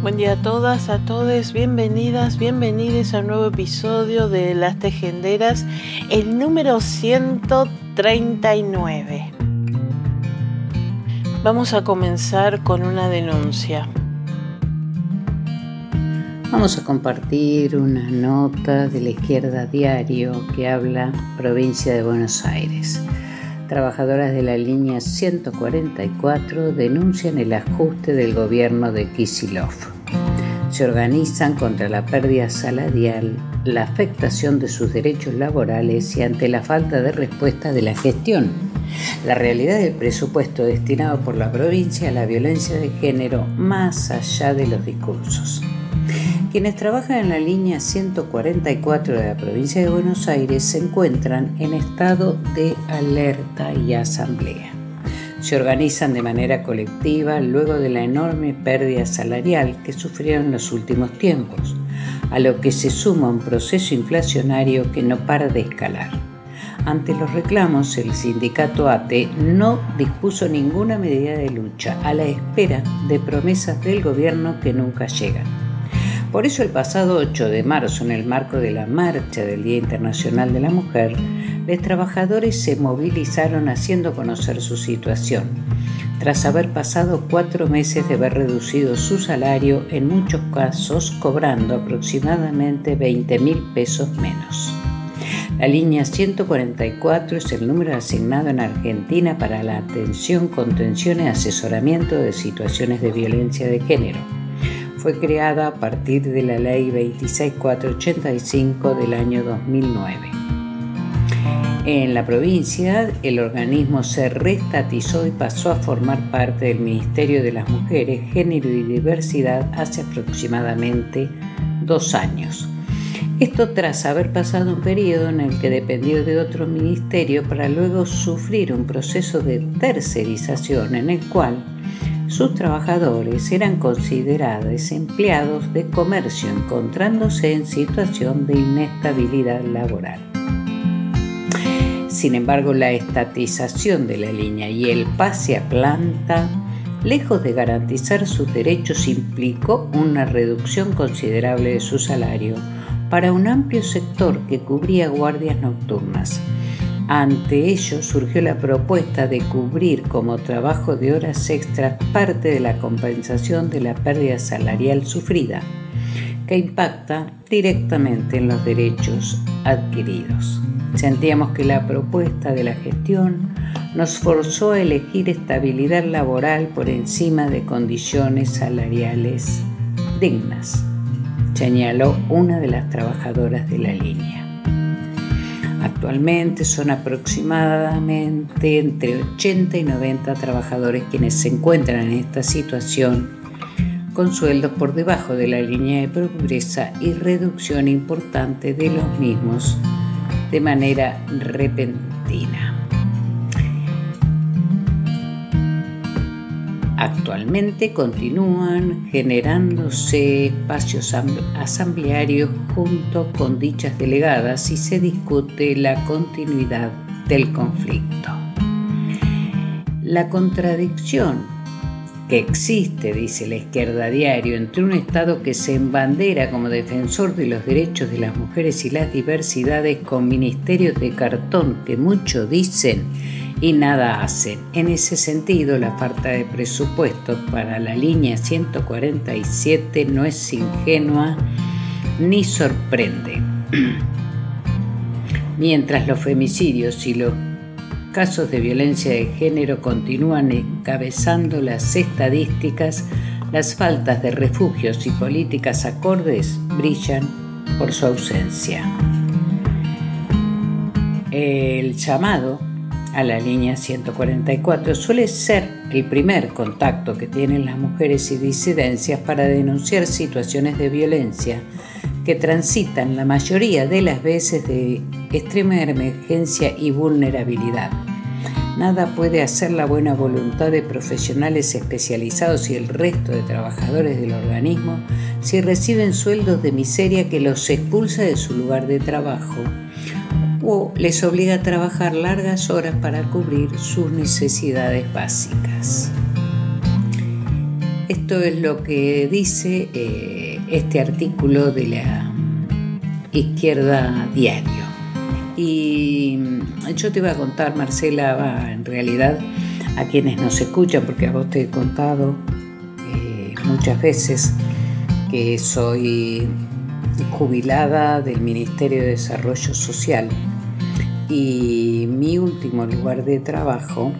Buen día a todas, a todos, bienvenidas, bienvenidos a un nuevo episodio de Las Tejenderas, el número 139. Vamos a comenzar con una denuncia. Vamos a compartir una nota de la izquierda diario que habla provincia de Buenos Aires. Trabajadoras de la línea 144 denuncian el ajuste del gobierno de Kisilov. Se organizan contra la pérdida salarial, la afectación de sus derechos laborales y ante la falta de respuesta de la gestión. La realidad del presupuesto destinado por la provincia a la violencia de género más allá de los discursos. Quienes trabajan en la línea 144 de la provincia de Buenos Aires se encuentran en estado de alerta y asamblea. Se organizan de manera colectiva luego de la enorme pérdida salarial que sufrieron en los últimos tiempos, a lo que se suma un proceso inflacionario que no para de escalar. Ante los reclamos, el sindicato ATE no dispuso ninguna medida de lucha a la espera de promesas del gobierno que nunca llegan. Por eso el pasado 8 de marzo, en el marco de la marcha del Día Internacional de la Mujer, los trabajadores se movilizaron haciendo conocer su situación, tras haber pasado cuatro meses de haber reducido su salario, en muchos casos cobrando aproximadamente 20 mil pesos menos. La línea 144 es el número asignado en Argentina para la atención, contención y asesoramiento de situaciones de violencia de género fue creada a partir de la Ley 26485 del año 2009. En la provincia, el organismo se restatizó y pasó a formar parte del Ministerio de las Mujeres, Género y Diversidad hace aproximadamente dos años. Esto tras haber pasado un periodo en el que dependió de otro ministerio para luego sufrir un proceso de tercerización en el cual sus trabajadores eran considerados empleados de comercio encontrándose en situación de inestabilidad laboral. Sin embargo, la estatización de la línea y el pase a planta, lejos de garantizar sus derechos, implicó una reducción considerable de su salario para un amplio sector que cubría guardias nocturnas ante ello surgió la propuesta de cubrir como trabajo de horas extras parte de la compensación de la pérdida salarial sufrida, que impacta directamente en los derechos adquiridos. Sentíamos que la propuesta de la gestión nos forzó a elegir estabilidad laboral por encima de condiciones salariales dignas, señaló una de las trabajadoras de la línea. Actualmente son aproximadamente entre 80 y 90 trabajadores quienes se encuentran en esta situación con sueldos por debajo de la línea de pobreza y reducción importante de los mismos de manera repentina. Actualmente continúan generándose espacios asamblearios junto con dichas delegadas y se discute la continuidad del conflicto. La contradicción que existe, dice la izquierda diario, entre un Estado que se embandera como defensor de los derechos de las mujeres y las diversidades con ministerios de cartón que mucho dicen y nada hacen. En ese sentido, la falta de presupuesto para la línea 147 no es ingenua ni sorprende. Mientras los femicidios y los casos de violencia de género continúan encabezando las estadísticas, las faltas de refugios y políticas acordes brillan por su ausencia. El llamado a la línea 144 suele ser el primer contacto que tienen las mujeres y disidencias para denunciar situaciones de violencia que transitan la mayoría de las veces de extrema emergencia y vulnerabilidad. Nada puede hacer la buena voluntad de profesionales especializados y el resto de trabajadores del organismo si reciben sueldos de miseria que los expulsa de su lugar de trabajo o les obliga a trabajar largas horas para cubrir sus necesidades básicas. Esto es lo que dice eh, este artículo de la izquierda diario. Y yo te iba a contar, Marcela, en realidad a quienes nos escuchan, porque a vos te he contado eh, muchas veces que soy jubilada del Ministerio de Desarrollo Social y mi último lugar de trabajo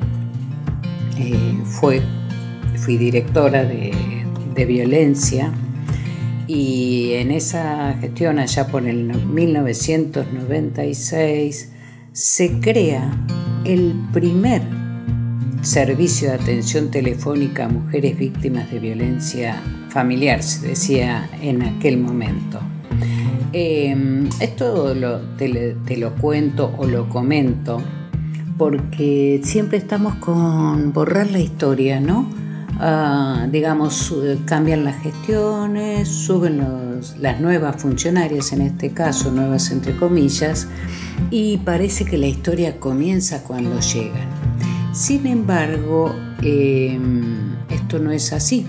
eh, fue, fui directora de, de, violencia y en esa gestión allá por el 1996 se crea el primer servicio de atención telefónica a mujeres víctimas de violencia familiar, se decía en aquel momento. Em, esto te, lo cuento o lo comento porque siempre estamos con borrar la historia, ¿no? Ah, digamos, cambian las gestiones, suben las nuevas funcionarias, en este caso, nuevas entre comillas, y parece que la historia comienza cuando llegan. Sin embargo, em, esto no es así,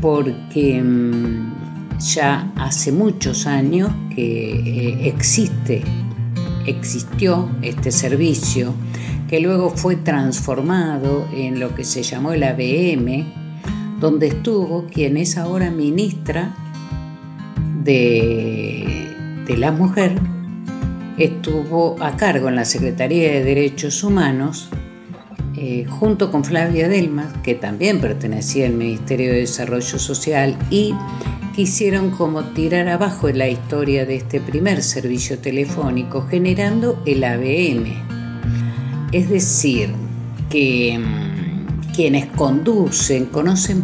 porque em, ya hace muchos años que eh, existe, existió este servicio, que luego fue transformado en lo que se llamó el ABM, donde estuvo quien es ahora ministra de, la Mujer, estuvo a cargo en la Secretaría de Derechos Humanos, eh, junto con Flavia Delmas, que también pertenecía al Ministerio de Desarrollo Social, y quisieron como tirar abajo la historia de este primer servicio telefónico generando el ABM. Es decir, que mm, quienes conducen conocen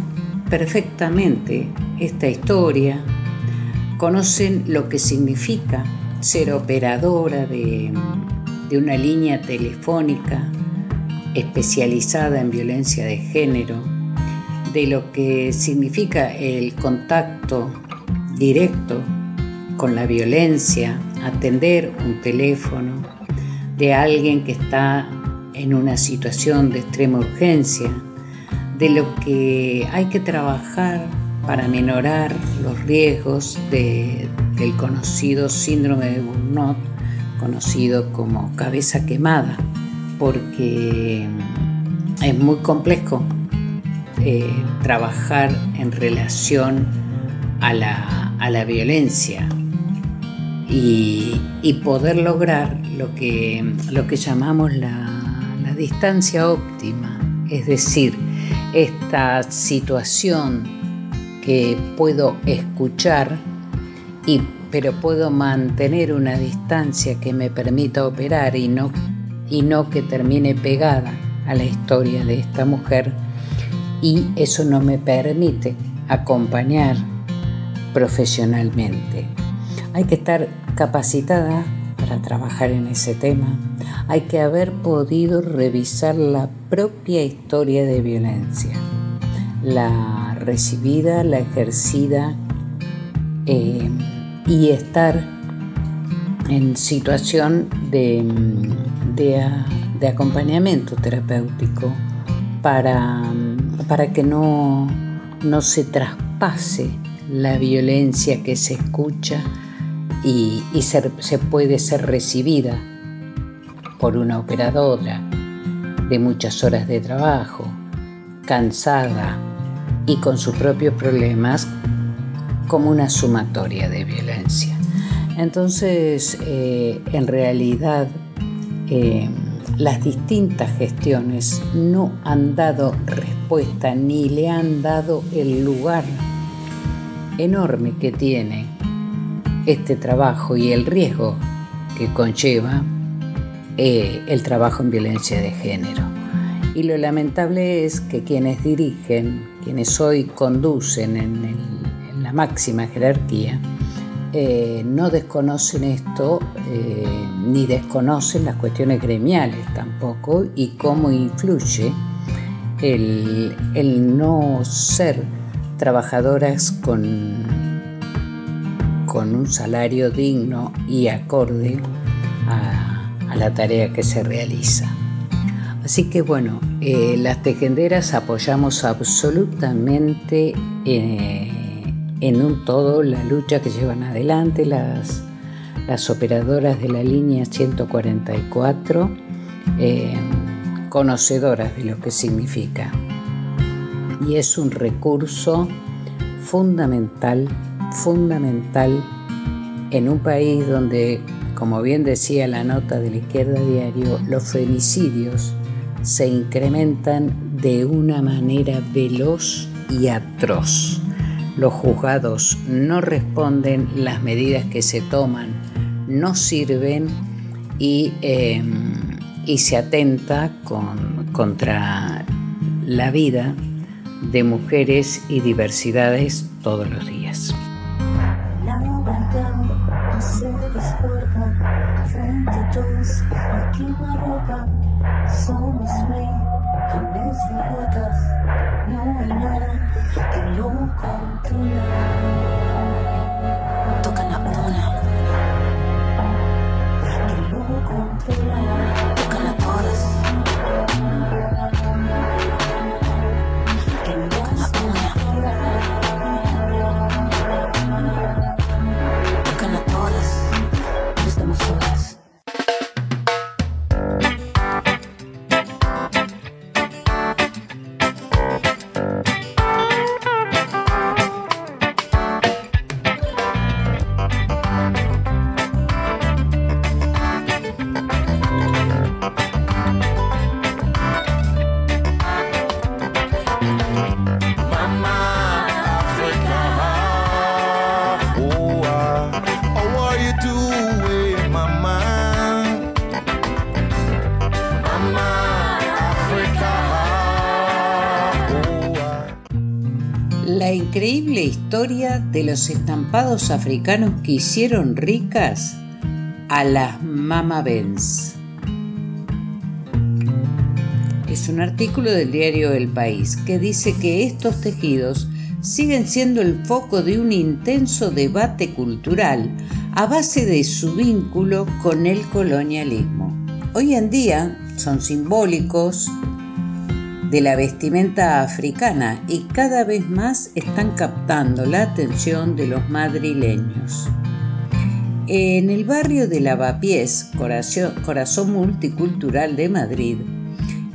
perfectamente esta historia, conocen lo que significa ser operadora de, de una línea telefónica especializada en violencia de género, de lo que significa el contacto directo con la violencia, atender un teléfono de alguien que está en una situación de extrema urgencia, de lo que hay que trabajar para minorar los riesgos del conocido síndrome de Burnout, conocido como cabeza quemada, porque es muy complejo trabajar en relación a la, violencia y, poder lograr lo que, lo que llamamos la, distancia óptima, es decir, esta situación que puedo escuchar y pero puedo mantener una distancia que me permita operar y no, y no que termine pegada a la historia de esta mujer y eso no me permite acompañar profesionalmente. Hay que estar capacitada para trabajar en ese tema. Hay que haber podido revisar la propia historia de violencia, la recibida, la ejercida eh, y estar en situación de, de acompañamiento terapéutico para para que no, se traspase la violencia que se escucha y, se puede ser recibida por una operadora de muchas horas de trabajo, cansada y con sus propios problemas como una sumatoria de violencia. Entonces, eh, en realidad, eh, las distintas gestiones no han dado respuesta ni le han dado el lugar enorme que tiene este trabajo y el riesgo que conlleva eh, el trabajo en violencia de género. Y lo lamentable es que quienes dirigen, quienes hoy conducen en la máxima jerarquía, eh, no desconocen esto eh, ni desconocen las cuestiones gremiales tampoco y cómo influye el, no ser trabajadoras con, con un salario digno y acorde a, la tarea que se realiza. Así que bueno, eh, las tejenderas apoyamos absolutamente en un todo la lucha que llevan adelante las, las operadoras de la línea 144, eh, conocedoras de lo que significa. Y es un recurso fundamental, fundamental en un país donde, como bien decía la nota de la izquierda diario, los femicidios se incrementan de una manera veloz y atroz los juzgados no responden, las medidas que se toman no sirven y, em, se atenta contra la vida de mujeres y diversidades todos los días. No hay nada que lo controla. Increíble historia de los estampados africanos que hicieron ricas a las Mama Benz. Es un artículo del diario El País que dice que estos tejidos siguen siendo el foco de un intenso debate cultural a base de su vínculo con el colonialismo. Hoy en día son simbólicos, de la vestimenta africana y cada vez más están captando la atención de los madrileños. En el barrio de Lavapiés, corazón multicultural de Madrid,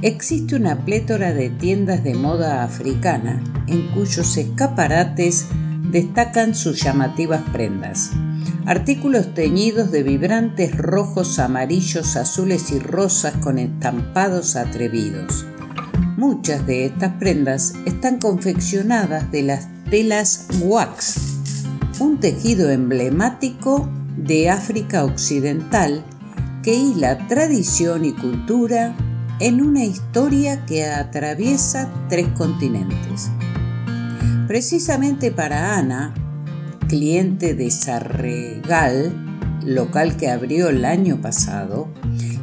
existe una plétora de tiendas de moda africana en cuyos escaparates destacan sus llamativas prendas. Artículos teñidos de vibrantes rojos, amarillos, azules y rosas con estampados atrevidos. Muchas de estas prendas están confeccionadas de las telas wax, un tejido emblemático de África Occidental que hila tradición y cultura en una historia que atraviesa tres continentes. Precisamente para Ana, cliente de Sarregal, local que abrió el año pasado,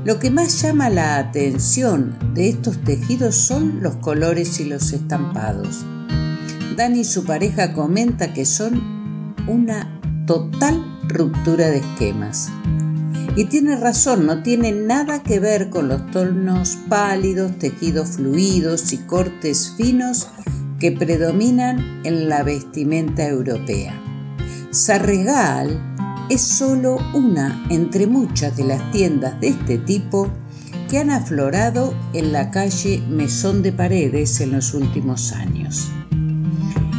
lo que más llama la atención de estos tejidos son los colores y los estampados. Dani y su pareja comenta que son una total ruptura de esquemas. Y tiene razón, no tiene nada que ver con los tonos pálidos, tejidos fluidos y cortes finos que predominan en la vestimenta europea. Sarregal es solo una entre muchas de las tiendas de este tipo que han aflorado en la calle Mesón de Paredes en los últimos años.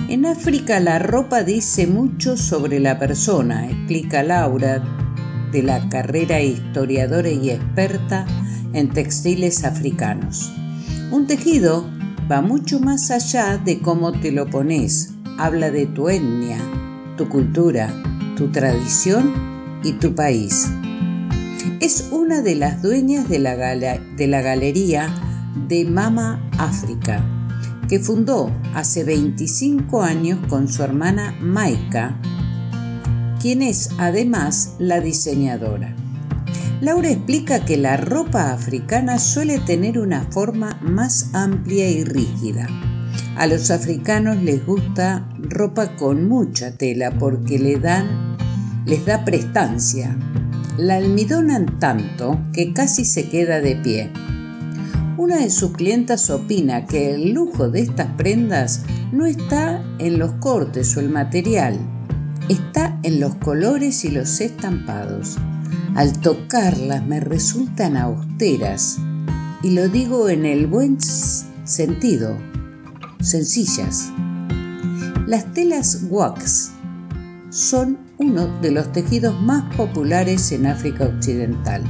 En África la ropa dice mucho sobre la persona, explica Laura, de la carrera historiadora y experta en textiles africanos. Un tejido va mucho más allá de cómo te lo pones, habla de tu etnia, tu cultura, tu tradición y tu país. Es una de las dueñas de la, de la galería de Mama África, que fundó hace 25 años con su hermana Maika, quien es además la diseñadora. Laura explica que la ropa africana suele tener una forma más amplia y rígida. A los africanos les gusta ropa con mucha tela porque le dan, les da prestancia. La almidonan tanto que casi se queda de pie. Una de sus clientas opina que el lujo de estas prendas no está en los cortes o el material, está en los colores y los estampados. Al tocarlas me resultan austeras, y lo digo en el buen sentido, sencillas. Las telas wax son uno de los tejidos más populares en África Occidental.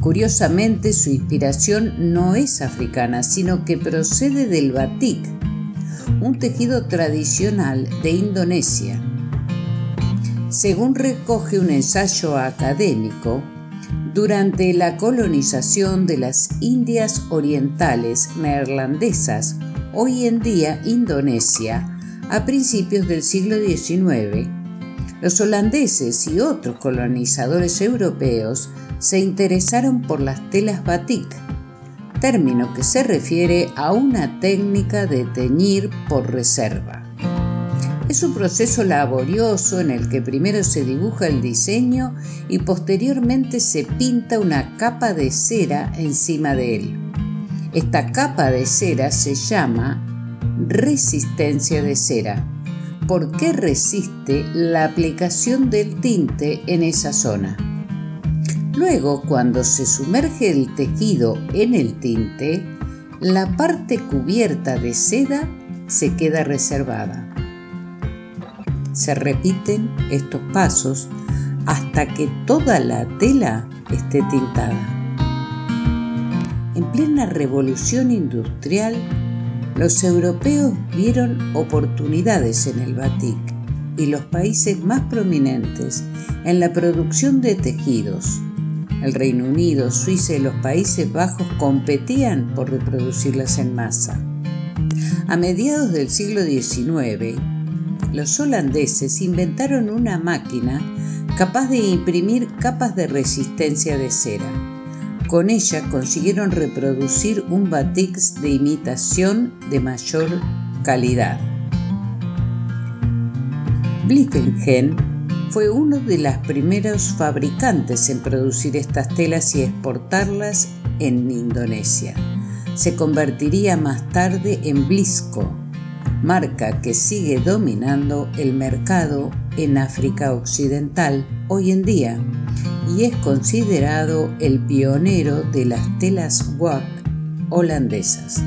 Curiosamente, su inspiración no es africana, sino que procede del batik, un tejido tradicional de Indonesia. Según recoge un ensayo académico, durante la colonización de las Indias Orientales neerlandesas, hoy en día Indonesia, a principios del siglo XIX, los holandeses y otros colonizadores europeos se interesaron por las telas batik, término que se refiere a una técnica de teñir por reserva. Es un proceso laborioso en el que primero se dibuja el diseño y posteriormente se pinta una capa de cera encima de él. Esta capa de cera se llama resistencia de cera porque resiste la aplicación del tinte en esa zona. Luego, cuando se sumerge el tejido en el tinte, la parte cubierta de seda se queda reservada. Se repiten estos pasos hasta que toda la tela esté tintada. En plena revolución industrial, los europeos vieron oportunidades en el batik y los países más prominentes en la producción de tejidos el Reino Unido, Suiza y los Países Bajos competían por reproducirlas en masa. A mediados del siglo XIX, los holandeses inventaron una máquina capaz de imprimir capas de resistencia de cera. Con ella consiguieron reproducir un batik de imitación de mayor calidad. Blickingen fue uno de los primeros fabricantes en producir estas telas y exportarlas en Indonesia. Se convertiría más tarde en Blisco, marca que sigue dominando el mercado en África Occidental hoy en día y es considerado el pionero de las telas WAC holandesas.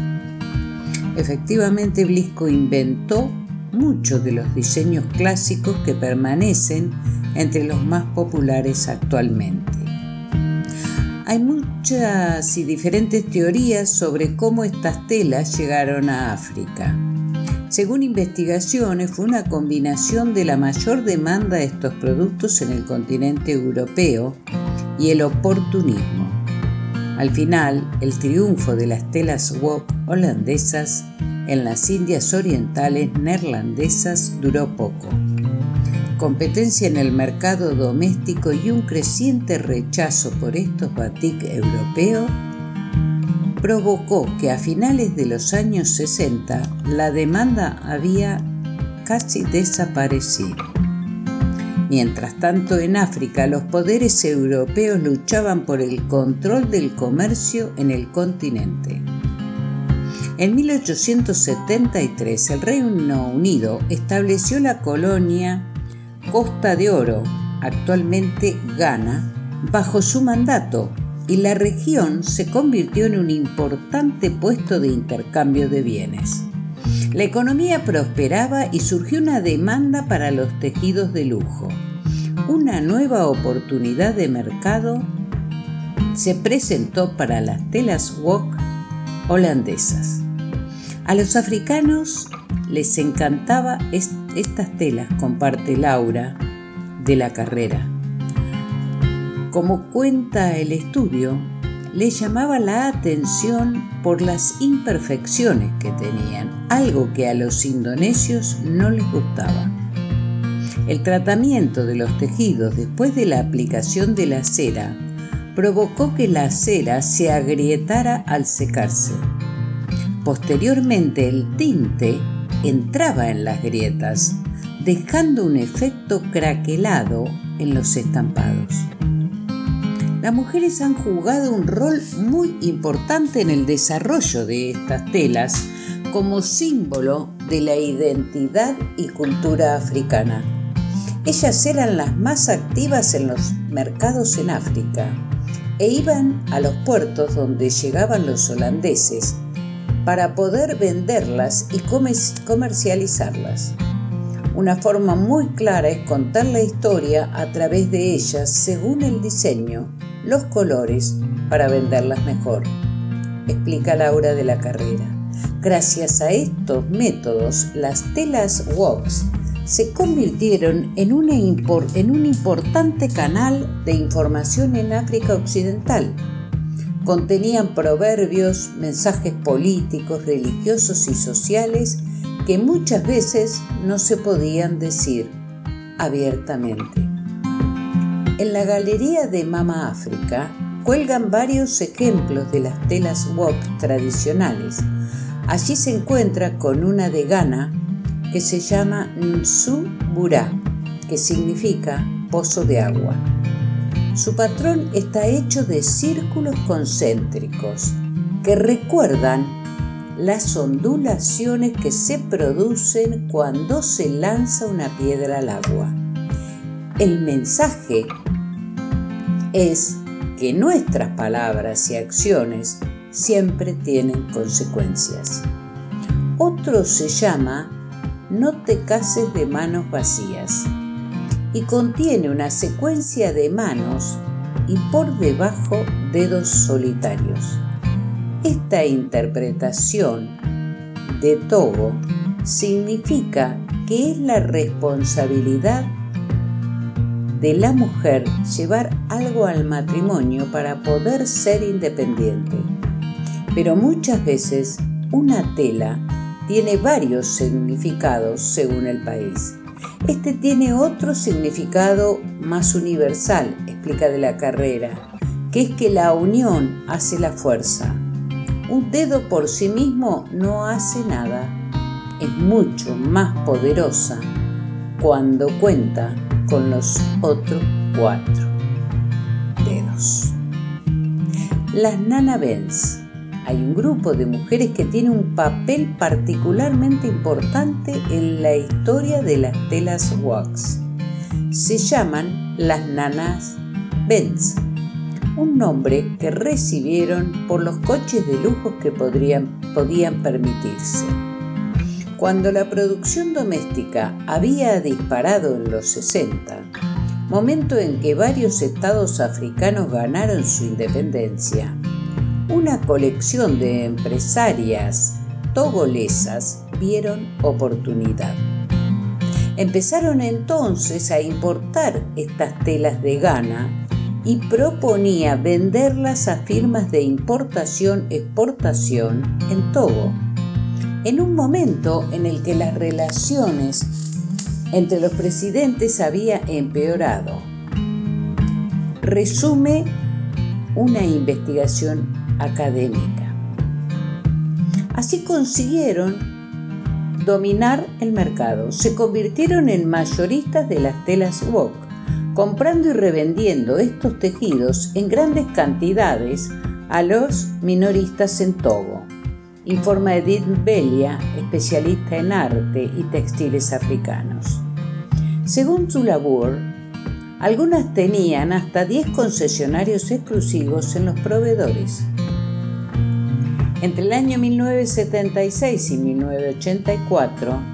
Efectivamente, Blisco inventó muchos de los diseños clásicos que permanecen entre los más populares actualmente. Hay muchas y diferentes teorías sobre cómo estas telas llegaron a África. Según investigaciones, fue una combinación de la mayor demanda de estos productos en el continente europeo y el oportunismo. Al final, el triunfo de las telas wok holandesas en las Indias Orientales neerlandesas duró poco. Competencia en el mercado doméstico y un creciente rechazo por estos batik europeos provocó que a finales de los años 60 la demanda había casi desaparecido. Mientras tanto, en África los poderes europeos luchaban por el control del comercio en el continente. En 1873 el Reino Unido estableció la colonia Costa de Oro, actualmente Ghana, bajo su mandato y la región se convirtió en un importante puesto de intercambio de bienes. La economía prosperaba y surgió una demanda para los tejidos de lujo. Una nueva oportunidad de mercado se presentó para las telas wok holandesas. A los africanos les encantaba est- estas telas, comparte Laura de la carrera. Como cuenta el estudio, les llamaba la atención por las imperfecciones que tenían, algo que a los indonesios no les gustaba. El tratamiento de los tejidos después de la aplicación de la cera provocó que la cera se agrietara al secarse. Posteriormente el tinte entraba en las grietas, dejando un efecto craquelado en los estampados. Las mujeres han jugado un rol muy importante en el desarrollo de estas telas como símbolo de la identidad y cultura africana. Ellas eran las más activas en los mercados en África e iban a los puertos donde llegaban los holandeses para poder venderlas y comer- comercializarlas. Una forma muy clara es contar la historia a través de ellas según el diseño, los colores, para venderlas mejor, explica Laura de la carrera. Gracias a estos métodos, las telas WOX se convirtieron en un importante canal de información en África Occidental. Contenían proverbios, mensajes políticos, religiosos y sociales que muchas veces no se podían decir abiertamente. En la galería de Mama África cuelgan varios ejemplos de las telas wok tradicionales. Allí se encuentra con una de Ghana que se llama Nsu Bura, que significa pozo de agua. Su patrón está hecho de círculos concéntricos que recuerdan las ondulaciones que se producen cuando se lanza una piedra al agua. El mensaje es que nuestras palabras y acciones siempre tienen consecuencias. Otro se llama No te cases de manos vacías y contiene una secuencia de manos y por debajo dedos solitarios. Esta interpretación de Togo significa que es la responsabilidad de la mujer llevar algo al matrimonio para poder ser independiente. Pero muchas veces una tela tiene varios significados según el país. Este tiene otro significado más universal, explica de la carrera, que es que la unión hace la fuerza. Un dedo por sí mismo no hace nada. Es mucho más poderosa cuando cuenta con los otros cuatro dedos. Las Nana Benz. Hay un grupo de mujeres que tiene un papel particularmente importante en la historia de las telas wax. Se llaman las Nanas Benz, un nombre que recibieron por los coches de lujo que podían permitirse. Cuando la producción doméstica había disparado en los 60, momento en que varios estados africanos ganaron su independencia, una colección de empresarias togolesas vieron oportunidad. Empezaron entonces a importar estas telas de Ghana y proponía venderlas a firmas de importación-exportación en Togo en un momento en el que las relaciones entre los presidentes había empeorado. Resume una investigación académica. Así consiguieron dominar el mercado. Se convirtieron en mayoristas de las telas wok, comprando y revendiendo estos tejidos en grandes cantidades a los minoristas en Togo informa Edith Belia, especialista en arte y textiles africanos. Según Zulabur, algunas tenían hasta 10 concesionarios exclusivos en los proveedores. Entre el año 1976 y 1984,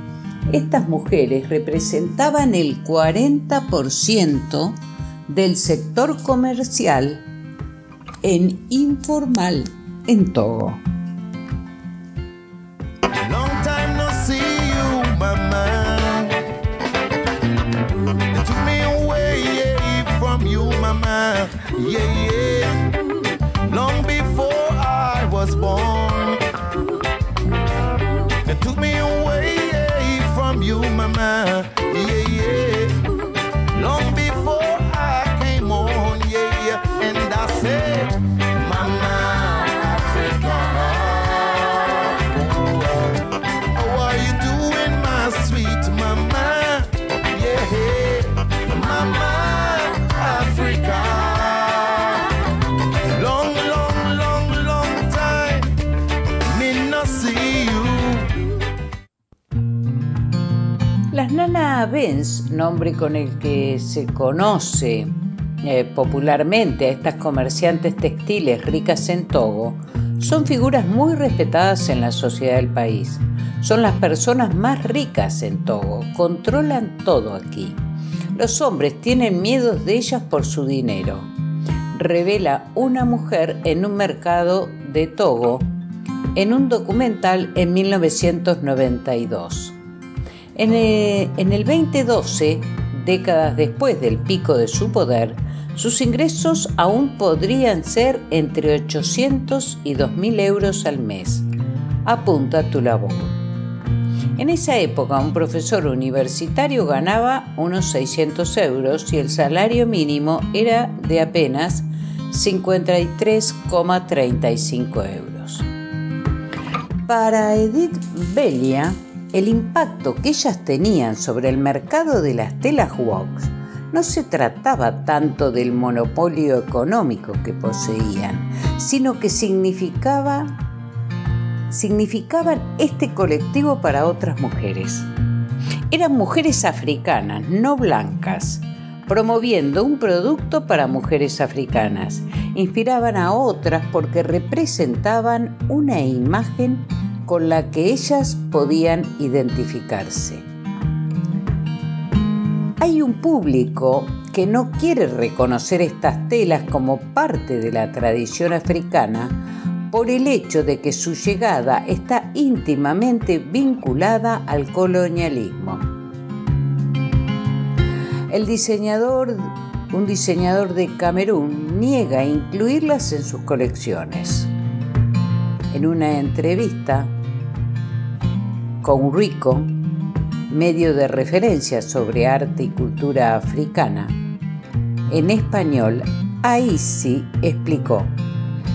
estas mujeres representaban el 40% del sector comercial en informal en Togo. Nana Benz, nombre con el que se conoce eh, popularmente a estas comerciantes textiles ricas en Togo, son figuras muy respetadas en la sociedad del país. Son las personas más ricas en Togo, controlan todo aquí. Los hombres tienen miedo de ellas por su dinero. Revela una mujer en un mercado de Togo en un documental en 1992. En el, en el 2012, décadas después del pico de su poder, sus ingresos aún podrían ser entre 800 y 2.000 euros al mes. Apunta tu labor. En esa época un profesor universitario ganaba unos 600 euros y el salario mínimo era de apenas 53,35 euros. Para Edith Belia, el impacto que ellas tenían sobre el mercado de las telas wax no se trataba tanto del monopolio económico que poseían, sino que significaba, significaban este colectivo para otras mujeres. Eran mujeres africanas, no blancas, promoviendo un producto para mujeres africanas. Inspiraban a otras porque representaban una imagen con la que ellas podían identificarse. Hay un público que no quiere reconocer estas telas como parte de la tradición africana por el hecho de que su llegada está íntimamente vinculada al colonialismo. El diseñador, un diseñador de Camerún, niega incluirlas en sus colecciones. En una entrevista con Rico, medio de referencia sobre arte y cultura africana, en español, Aisi explicó,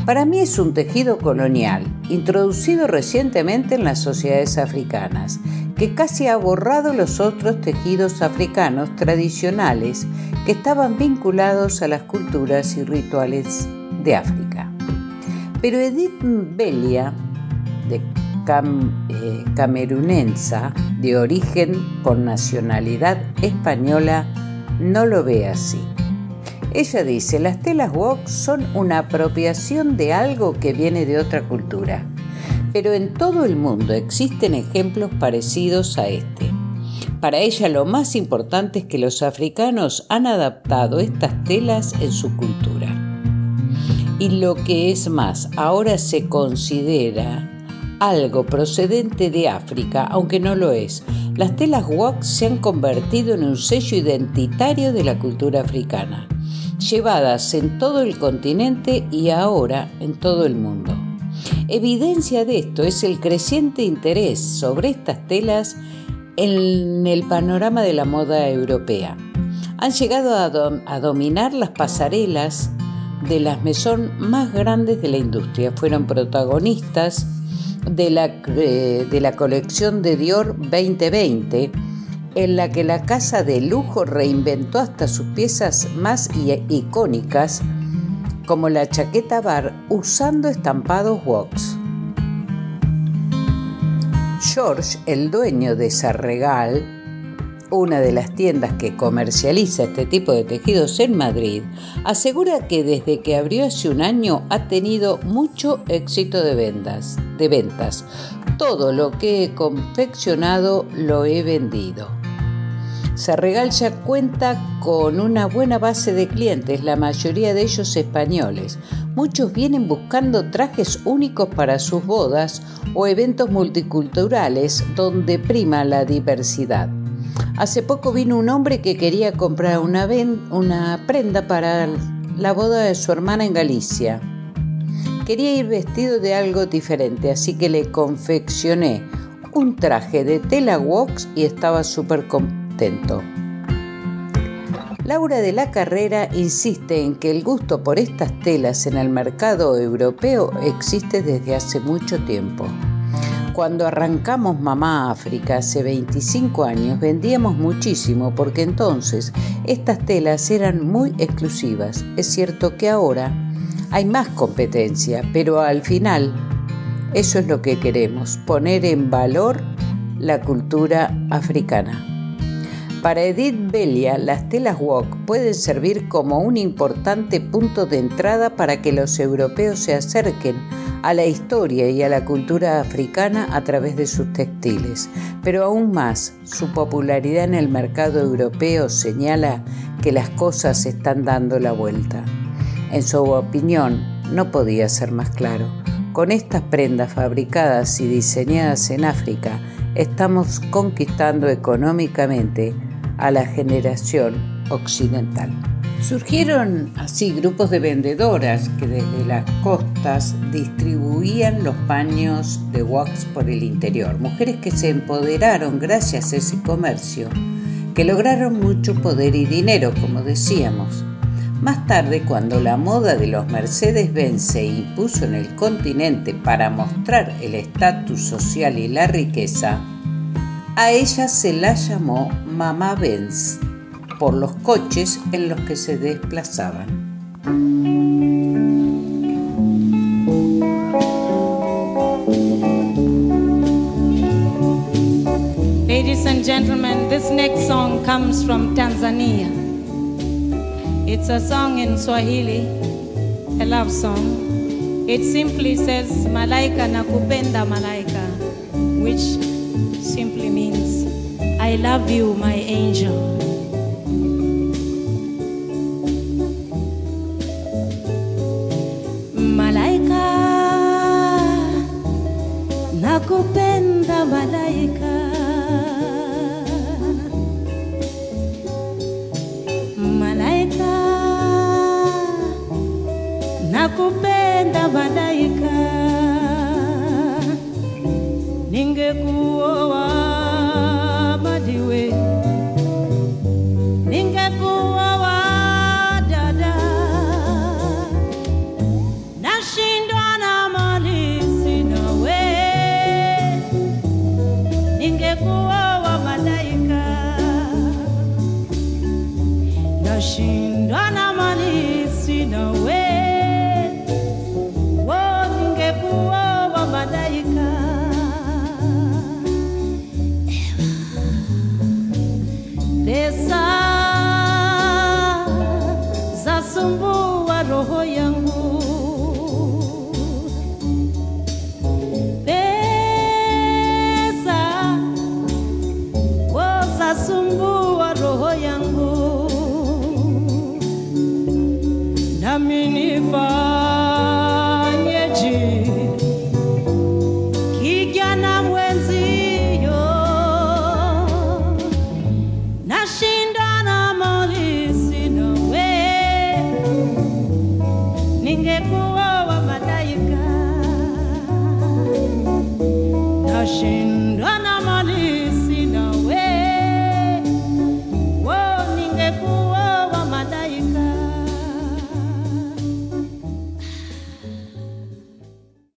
para mí es un tejido colonial, introducido recientemente en las sociedades africanas, que casi ha borrado los otros tejidos africanos tradicionales que estaban vinculados a las culturas y rituales de África. Pero Edith Belia, de cam, eh, camerunensa, de origen con nacionalidad española, no lo ve así. Ella dice, las telas wok son una apropiación de algo que viene de otra cultura, pero en todo el mundo existen ejemplos parecidos a este. Para ella lo más importante es que los africanos han adaptado estas telas en su cultura. Y lo que es más, ahora se considera algo procedente de África, aunque no lo es. Las telas wok se han convertido en un sello identitario de la cultura africana llevadas en todo el continente y ahora en todo el mundo. Evidencia de esto es el creciente interés sobre estas telas en el panorama de la moda europea. Han llegado a, a dominar las pasarelas de las mesón más grandes de la industria. Fueron protagonistas de la, eh, de la colección de Dior 2020 en la que la casa de lujo reinventó hasta sus piezas más icónicas, como la chaqueta bar usando estampados wax. George, el dueño de Sarregal, una de las tiendas que comercializa este tipo de tejidos en Madrid, asegura que desde que abrió hace un año ha tenido mucho éxito de ventas. De ventas. Todo lo que he confeccionado lo he vendido. Serregal ya cuenta con una buena base de clientes, la mayoría de ellos españoles. Muchos vienen buscando trajes únicos para sus bodas o eventos multiculturales donde prima la diversidad. Hace poco vino un hombre que quería comprar una, prenda para la boda de su hermana en Galicia. Quería ir vestido de algo diferente, así que le confeccioné un traje de tela wax y estaba súper contento. Laura de la Carrera insiste en que el gusto por estas telas en el mercado europeo existe desde hace mucho tiempo. Cuando arrancamos Mamá África hace 25 años vendíamos muchísimo porque entonces estas telas eran muy exclusivas. Es cierto que ahora hay más competencia, pero al final eso es lo que queremos, poner en valor la cultura africana. Para Edith Belia, las telas wok pueden servir como un importante punto de entrada para que los europeos se acerquen a la historia y a la cultura africana a través de sus textiles. Pero aún más, su popularidad en el mercado europeo señala que las cosas están dando la vuelta. En su opinión, no podía ser más claro. Con estas prendas fabricadas y diseñadas en África, estamos conquistando económicamente a la generación occidental. Surgieron así grupos de vendedoras que desde las costas distribuían los paños de wax por el interior. Mujeres que se empoderaron gracias a ese comercio, que lograron mucho poder y dinero, como decíamos. Más tarde, cuando la moda de los Mercedes-Benz se impuso en el continente para mostrar el estatus social y la riqueza, a ella se la llamó Mamá Benz por los coches en los que se desplazaban. Ladies and gentlemen, this next song comes from Tanzania. It's a song in Swahili, a love song. It simply says, Malaika nakupenda malaika, which simply means, I love you, my angel. Malaika, nakupenda malaika. Malaika, nakupenda malaika. Ningekuoa